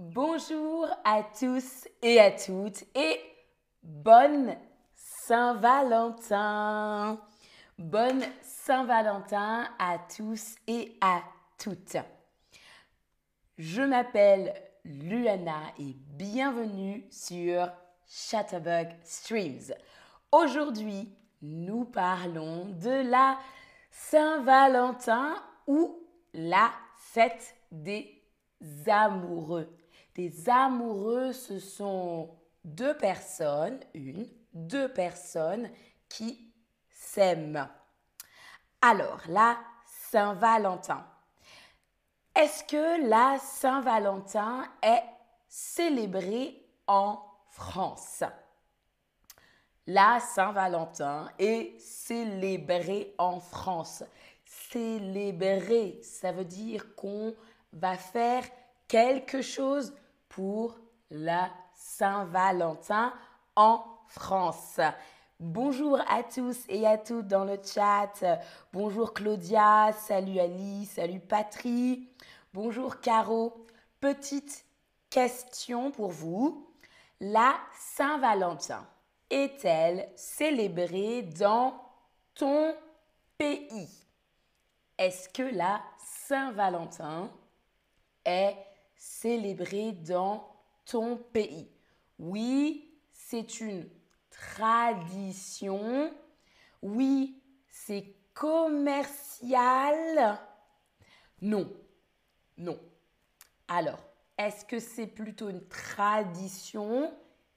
Bonjour à tous et à toutes et bonne Saint-Valentin. Bonne Saint-Valentin à tous et à toutes. Je m'appelle Luana et bienvenue sur Chatterbug Streams. Aujourd'hui, nous parlons de la Saint-Valentin ou la fête des amoureux. Des amoureux, ce sont deux personnes, une, deux personnes qui s'aiment. Alors, la Saint-Valentin. Est-ce que la Saint-Valentin est célébrée en France? La Saint-Valentin est célébrée en France. Célébrer, ça veut dire qu'on va faire quelque chose pour la Saint-Valentin en France. Bonjour à tous et à toutes dans le chat. Bonjour Claudia, salut Ali, salut Patrie, bonjour Caro. Petite question pour vous. La Saint-Valentin est-elle célébrée dans ton pays? Est-ce que la Saint-Valentin est célébrée dans ton pays Oui, c'est une tradition. Oui, c'est commercial. Non, non. Alors, est-ce que c'est plutôt une tradition,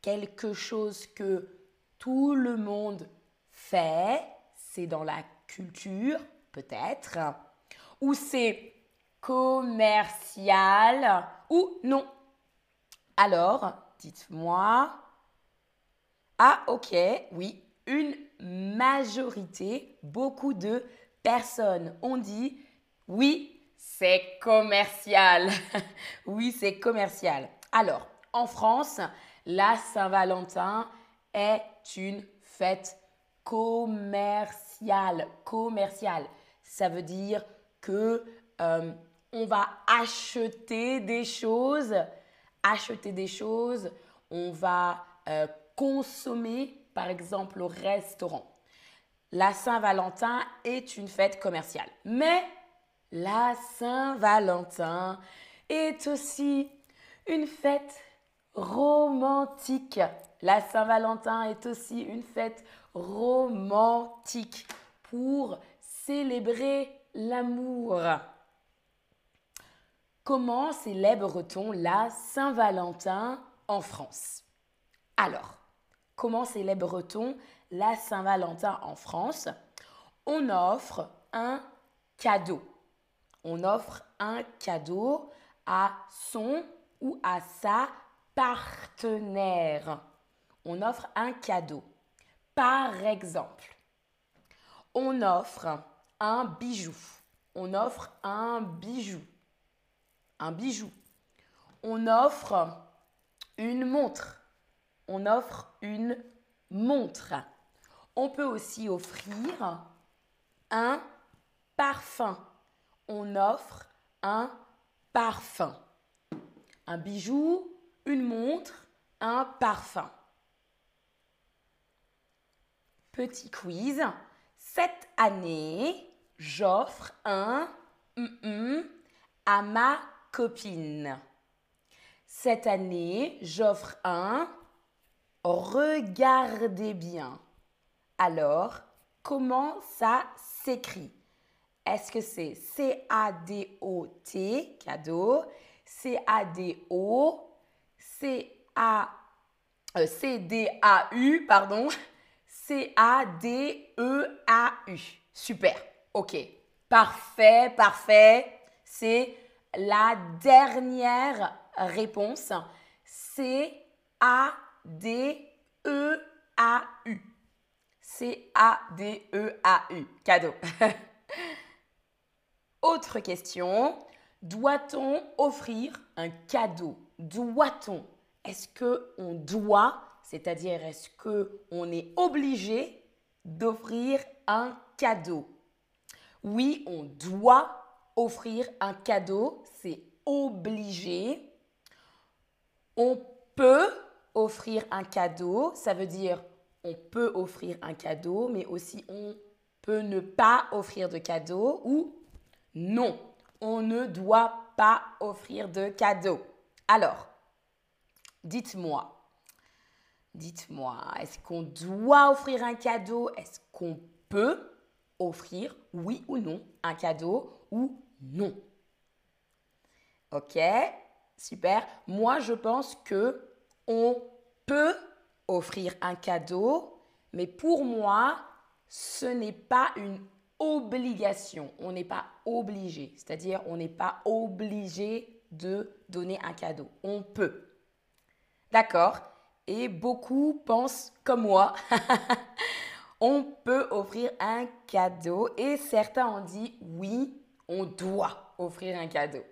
quelque chose que tout le monde fait, c'est dans la culture peut-être, ou c'est commercial ou non Alors, dites-moi. Ah, ok, oui, une majorité, beaucoup de personnes ont dit oui, c'est commercial. oui, c'est commercial. Alors, en France, la Saint-Valentin est une fête commerciale. Commerciale. Ça veut dire que euh, on va acheter des choses, acheter des choses, on va euh, consommer, par exemple, au restaurant. La Saint-Valentin est une fête commerciale. Mais la Saint-Valentin est aussi une fête romantique. La Saint-Valentin est aussi une fête romantique pour célébrer l'amour. Comment célèbre-t-on la Saint-Valentin en France? Alors, comment célèbre-t-on la Saint-Valentin en France? On offre un cadeau. On offre un cadeau à son ou à sa partenaire. On offre un cadeau. Par exemple, on offre un bijou. On offre un bijou un bijou. On offre une montre. On offre une montre. On peut aussi offrir un parfum. On offre un parfum. Un bijou, une montre, un parfum. Petit quiz. Cette année, j'offre un à ma copine. Cette année, j'offre un Regardez bien. Alors, comment ça s'écrit? Est-ce que c'est C-A-D-O-T, cadeau, C-A-D-O, C-A, euh, C-D-A-U, pardon, C-A-D-E-A-U. Super, ok. Parfait, parfait. C'est la dernière réponse, C-A-D-E-A-U. C-A-D-E-A-U. Cadeau. Autre question. Doit-on offrir un cadeau? Doit-on? Est-ce que on doit, c'est-à-dire est-ce que on est obligé d'offrir un cadeau? Oui, on doit offrir un cadeau, c'est obligé. On peut offrir un cadeau, ça veut dire on peut offrir un cadeau, mais aussi on peut ne pas offrir de cadeau ou non, on ne doit pas offrir de cadeau. Alors, dites-moi, dites-moi, est-ce qu'on doit offrir un cadeau? Est-ce qu'on peut offrir, oui ou non, un cadeau ou non Ok, super. Moi, je pense que on peut offrir un cadeau, mais pour moi, ce n'est pas une obligation. On n'est pas obligé. C'est-à-dire, on n'est pas obligé de donner un cadeau. On peut. D'accord Et beaucoup pensent comme moi. on peut offrir un cadeau et certains ont dit oui, on doit offrir un cadeau.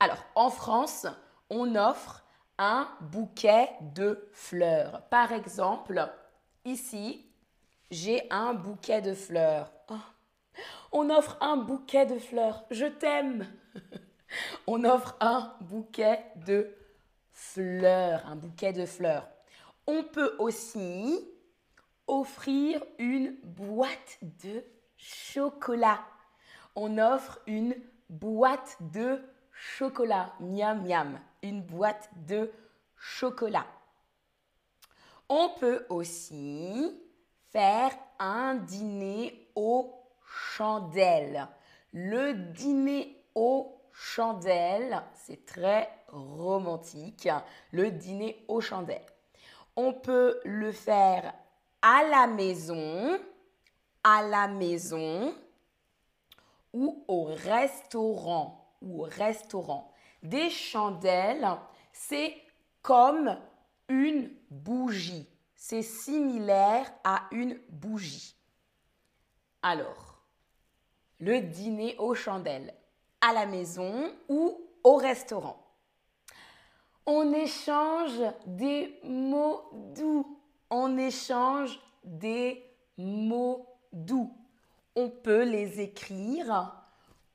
Alors, en France, on offre un bouquet de fleurs. Par exemple, ici, j'ai un bouquet de fleurs. Oh, on offre un bouquet de fleurs. Je t'aime. on offre un bouquet de fleurs. Un bouquet de fleurs. On peut aussi offrir une boîte de chocolat. On offre une boîte de chocolat. Miam miam une boîte de chocolat. On peut aussi faire un dîner aux chandelles. Le dîner aux chandelles, c'est très romantique. Le dîner aux chandelles. On peut le faire à la maison, à la maison ou au restaurant ou au restaurant des chandelles, c'est comme une bougie. C'est similaire à une bougie. Alors, le dîner aux chandelles, à la maison ou au restaurant? On échange des mots doux. On échange des mots doux. On peut les écrire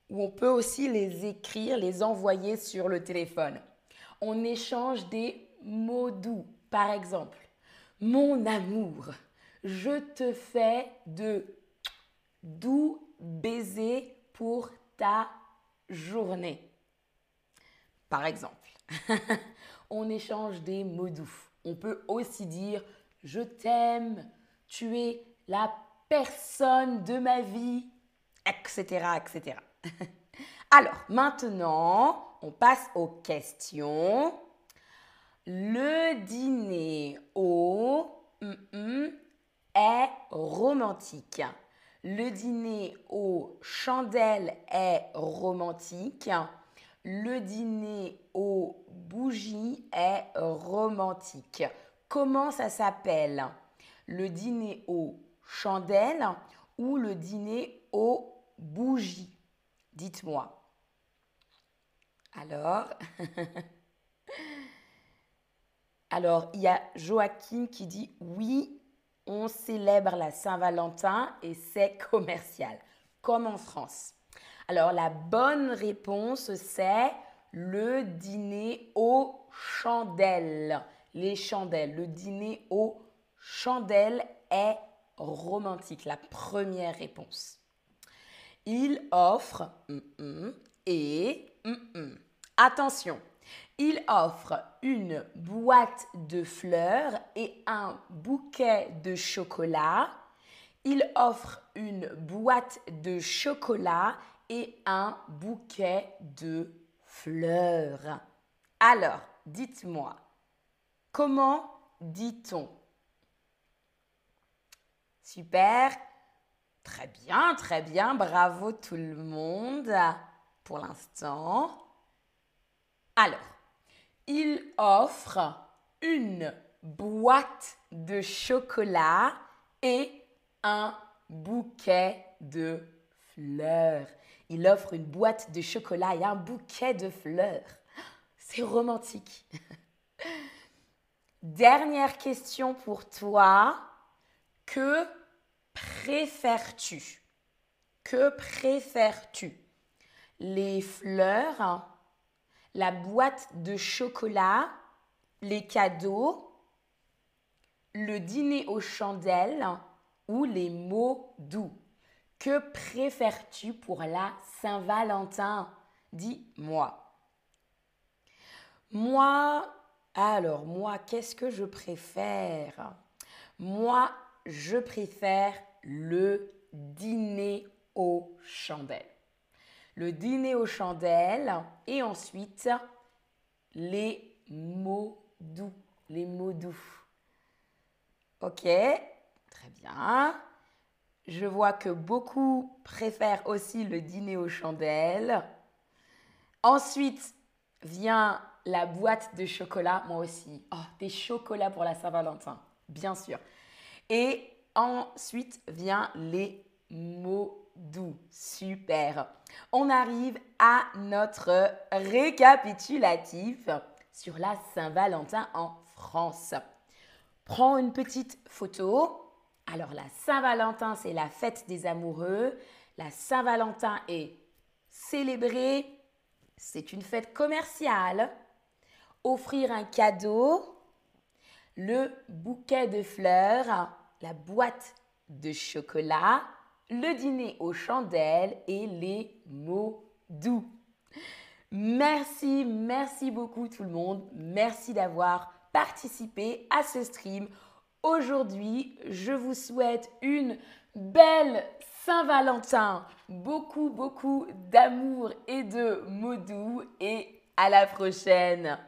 ou on peut aussi les écrire, les envoyer sur le téléphone. On échange des mots doux. Par exemple, mon amour, je te fais de doux baisers pour ta journée. Par exemple, on échange des mots doux. On peut aussi dire je t'aime, tu es la personne de ma vie, etc., etc. Alors, maintenant, on passe aux questions. Le dîner au est romantique. Le dîner aux chandelles est romantique. Le dîner aux bougies est romantique. Comment ça s'appelle? Le dîner aux chandelles ou le dîner aux bougies Dites-moi. Alors, alors, il y a Joachim qui dit oui, on célèbre la Saint-Valentin et c'est commercial, comme en France. Alors, la bonne réponse, c'est le dîner aux chandelles. Les chandelles, le dîner aux chandelles est romantique, la première réponse. Il offre et attention, il offre une boîte de fleurs et un bouquet de chocolat. Il offre une boîte de chocolat et un bouquet de fleurs. Alors, dites-moi, comment dit-on Super. Très bien, très bien. Bravo tout le monde pour l'instant. Alors, il offre une boîte de chocolat et un bouquet de fleurs. Il offre une boîte de chocolat et un bouquet de fleurs. C'est romantique. Dernière question pour toi. Que préfères-tu? Que préfères-tu? Les fleurs la boîte de chocolat, les cadeaux, le dîner aux chandelles ou les mots doux? Que préfères-tu pour la Saint-Valentin? Dis-moi. Moi, alors moi, qu'est-ce que je préfère? Moi, je préfère le dîner aux chandelles. Le dîner aux chandelles et ensuite les mots doux. Les mots doux. Ok, très bien. Je vois que beaucoup préfèrent aussi le dîner aux chandelles. Ensuite vient la boîte de chocolat, moi aussi. Oh, des chocolats pour la Saint-Valentin, bien sûr. Et ensuite vient les mots doux. Super. On arrive à notre récapitulatif sur la Saint-Valentin en France. Prends une petite photo. Alors la Saint-Valentin, c'est la fête des amoureux. La Saint-Valentin est célébrée. C'est une fête commerciale. Offrir un cadeau. Le bouquet de fleurs. La boîte de chocolat. Le dîner aux chandelles et les mots doux. Merci, merci beaucoup tout le monde. Merci d'avoir participé à ce stream. Aujourd'hui, je vous souhaite une belle Saint-Valentin, beaucoup, beaucoup d'amour et de mots doux et à la prochaine.